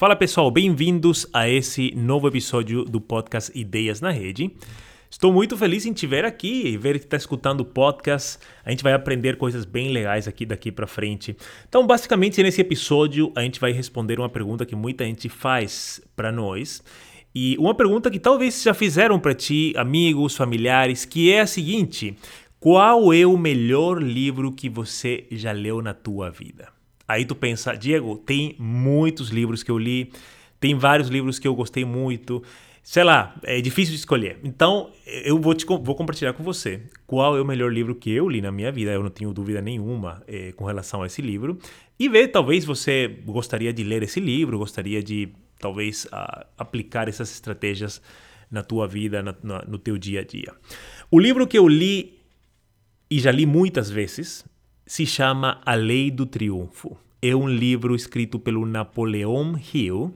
Fala pessoal, bem-vindos a esse novo episódio do podcast Ideias na Rede. Estou muito feliz em te ver aqui e ver que está escutando o podcast. A gente vai aprender coisas bem legais aqui daqui para frente. Então, basicamente, nesse episódio, a gente vai responder uma pergunta que muita gente faz para nós. E uma pergunta que talvez já fizeram para ti, amigos, familiares, que é a seguinte: qual é o melhor livro que você já leu na tua vida? Aí tu pensa, Diego, tem muitos livros que eu li, tem vários livros que eu gostei muito. Sei lá, é difícil de escolher. Então, eu vou, te, vou compartilhar com você qual é o melhor livro que eu li na minha vida. Eu não tenho dúvida nenhuma é, com relação a esse livro. E ver, talvez você gostaria de ler esse livro, gostaria de, talvez, uh, aplicar essas estratégias na tua vida, na, na, no teu dia a dia. O livro que eu li e já li muitas vezes se chama A Lei do Triunfo. É um livro escrito pelo Napoleon Hill.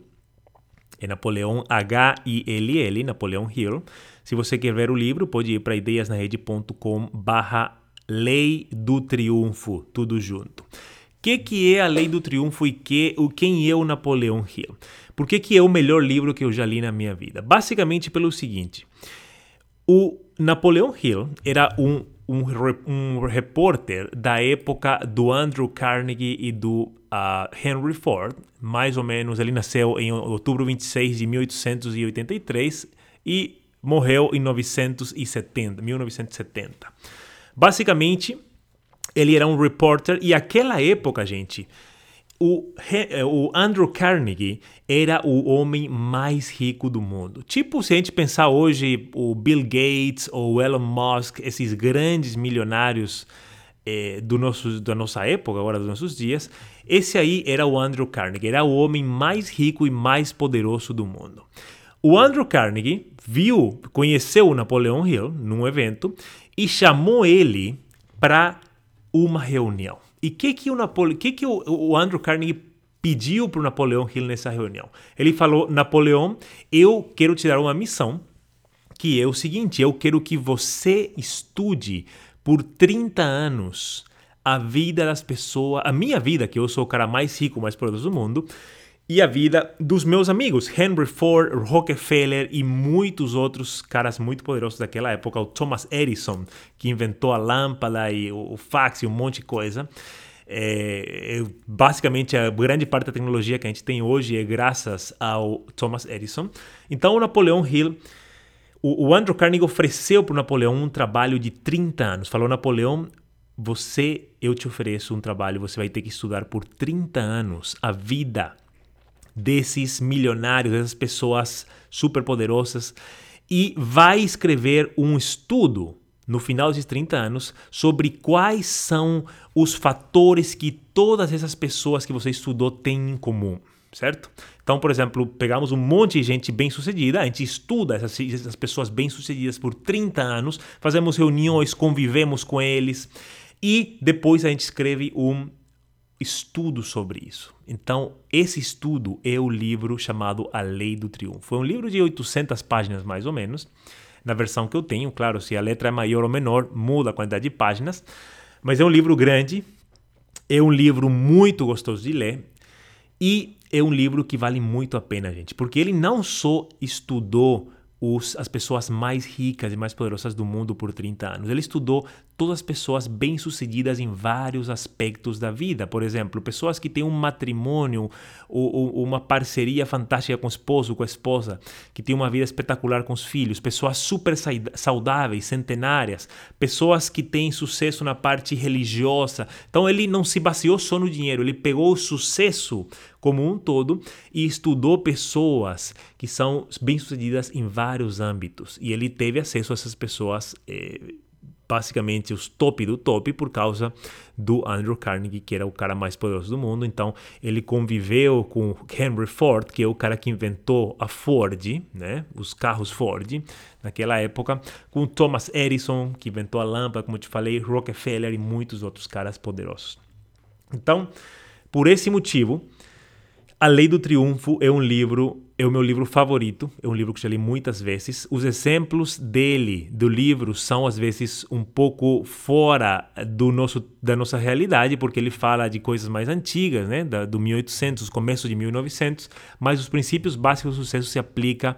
É Napoleão H-I-L-L, Napoleon Hill. Se você quer ver o livro, pode ir para ideiasnarede.com barra Lei do Triunfo, tudo junto. O que, que é a Lei do Triunfo e que, o, quem é o Napoleão Hill? Por que, que é o melhor livro que eu já li na minha vida? Basicamente pelo seguinte, o Napoleão Hill era um um, um repórter da época do Andrew Carnegie e do uh, Henry Ford, mais ou menos, ele nasceu em outubro 26 de 1883 e morreu em 1970, 1970. Basicamente, ele era um repórter e aquela época, gente, o, eh, o Andrew Carnegie era o homem mais rico do mundo. Tipo, se a gente pensar hoje o Bill Gates ou Elon Musk, esses grandes milionários eh, do nosso, da nossa época, agora dos nossos dias, esse aí era o Andrew Carnegie, era o homem mais rico e mais poderoso do mundo. O Andrew Carnegie viu, conheceu o Napoleão Hill num evento e chamou ele para uma reunião. E o que, que, o, Napole... que, que o, o Andrew Carnegie pediu para o Napoleão Hill nessa reunião? Ele falou: Napoleão, eu quero te dar uma missão, que é o seguinte: eu quero que você estude por 30 anos a vida das pessoas, a minha vida, que eu sou o cara mais rico, mais poderoso do mundo, e a vida dos meus amigos, Henry Ford, Rockefeller e muitos outros caras muito poderosos daquela época, o Thomas Edison, que inventou a lâmpada e o fax e um monte de coisa. É, é, basicamente, a grande parte da tecnologia que a gente tem hoje é graças ao Thomas Edison. Então, o Napoleão Hill, o, o Andrew Carnegie ofereceu para o Napoleão um trabalho de 30 anos. Falou, Napoleão, você, eu te ofereço um trabalho, você vai ter que estudar por 30 anos a vida desses milionários, dessas pessoas superpoderosas, e vai escrever um estudo no final desses 30 anos sobre quais são os fatores que todas essas pessoas que você estudou têm em comum, certo? Então, por exemplo, pegamos um monte de gente bem-sucedida, a gente estuda essas, essas pessoas bem-sucedidas por 30 anos, fazemos reuniões, convivemos com eles e depois a gente escreve um estudo sobre isso. Então, esse estudo é o livro chamado A Lei do Triunfo. É um livro de 800 páginas, mais ou menos, na versão que eu tenho. Claro, se a letra é maior ou menor, muda a quantidade de páginas. Mas é um livro grande, é um livro muito gostoso de ler e é um livro que vale muito a pena, gente, porque ele não só estudou as pessoas mais ricas e mais poderosas do mundo por 30 anos. Ele estudou todas as pessoas bem-sucedidas em vários aspectos da vida. Por exemplo, pessoas que têm um matrimônio ou, ou, uma parceria fantástica com o esposo, com a esposa, que têm uma vida espetacular com os filhos, pessoas super saudáveis, centenárias, pessoas que têm sucesso na parte religiosa. Então ele não se baseou só no dinheiro, ele pegou o sucesso como um todo e estudou pessoas que são bem-sucedidas em vários âmbitos. E ele teve acesso a essas pessoas. Eh, basicamente os top do top por causa do Andrew Carnegie, que era o cara mais poderoso do mundo. Então, ele conviveu com Henry Ford, que é o cara que inventou a Ford, né, os carros Ford naquela época, com Thomas Edison, que inventou a lâmpada, como eu te falei, Rockefeller e muitos outros caras poderosos. Então, por esse motivo, A Lei do Triunfo é um livro, é o meu livro favorito, é um livro que já li muitas vezes. Os exemplos dele, do livro, são às vezes um pouco fora do nosso, da nossa realidade, porque ele fala de coisas mais antigas, né, da, do 1800, começo de 1900, mas os princípios básicos do sucesso se aplicam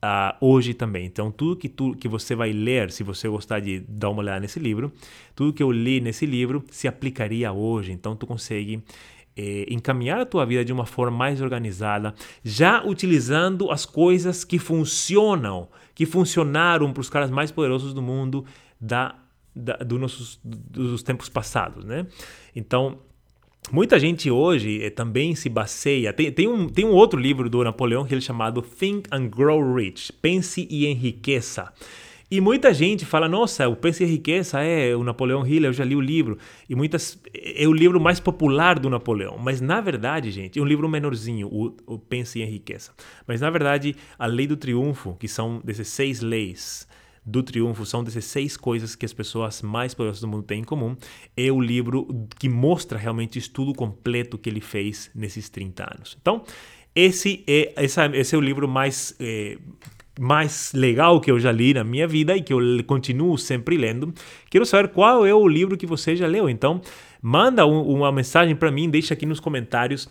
Uh, hoje também. Então, tudo que, tu, que você vai ler, se você gostar de dar uma olhada nesse livro, tudo que eu li nesse livro se aplicaria hoje. Então, tu consegue eh, encaminhar a tua vida de uma forma mais organizada, já utilizando as coisas que funcionam, que funcionaram para os caras mais poderosos do mundo da, da do nossos, dos tempos passados, né? Então, Muita gente hoje eh, também se baseia. Tem, tem, um, tem um outro livro do Napoleão ele é chamado Think and Grow Rich Pense e Enriqueça. E muita gente fala, nossa, o Pense e Riqueza é o Napoleão Hill, eu já li o livro. E muitas é o livro mais popular do Napoleão. Mas na verdade, gente, é um livro menorzinho, o, o Pense e Riqueza. Mas na verdade, a Lei do Triunfo, que são 16 leis do triunfo, são 16 coisas que as pessoas mais poderosas do mundo têm em comum, é o livro que mostra realmente o estudo completo que ele fez nesses 30 anos. Então, esse é, esse é o livro mais é, mais legal que eu já li na minha vida e que eu continuo sempre lendo. Quero saber qual é o livro que você já leu. Então, manda um, uma mensagem para mim, deixa aqui nos comentários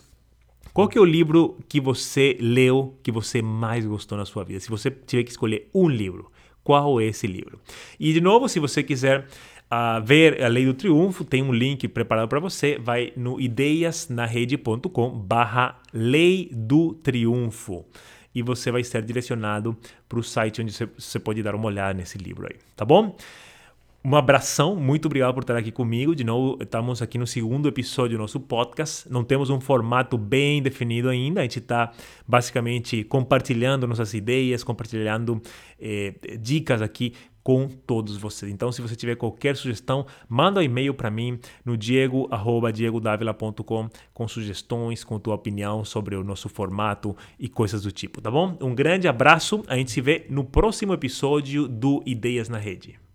qual que é o livro que você leu que você mais gostou na sua vida. Se você tiver que escolher um livro, qual é esse livro? E de novo, se você quiser uh, ver a Lei do Triunfo, tem um link preparado para você. Vai no ideiasnarede.com barra Lei do Triunfo e você vai ser direcionado para o site onde você pode dar uma olhada nesse livro aí, tá bom? Um abração, muito obrigado por estar aqui comigo. De novo, estamos aqui no segundo episódio do nosso podcast. Não temos um formato bem definido ainda, a gente está basicamente compartilhando nossas ideias, compartilhando eh, dicas aqui com todos vocês. Então, se você tiver qualquer sugestão, manda um e-mail para mim no diego@diegodavila.com com sugestões, com tua opinião sobre o nosso formato e coisas do tipo, tá bom? Um grande abraço, a gente se vê no próximo episódio do Ideias na Rede.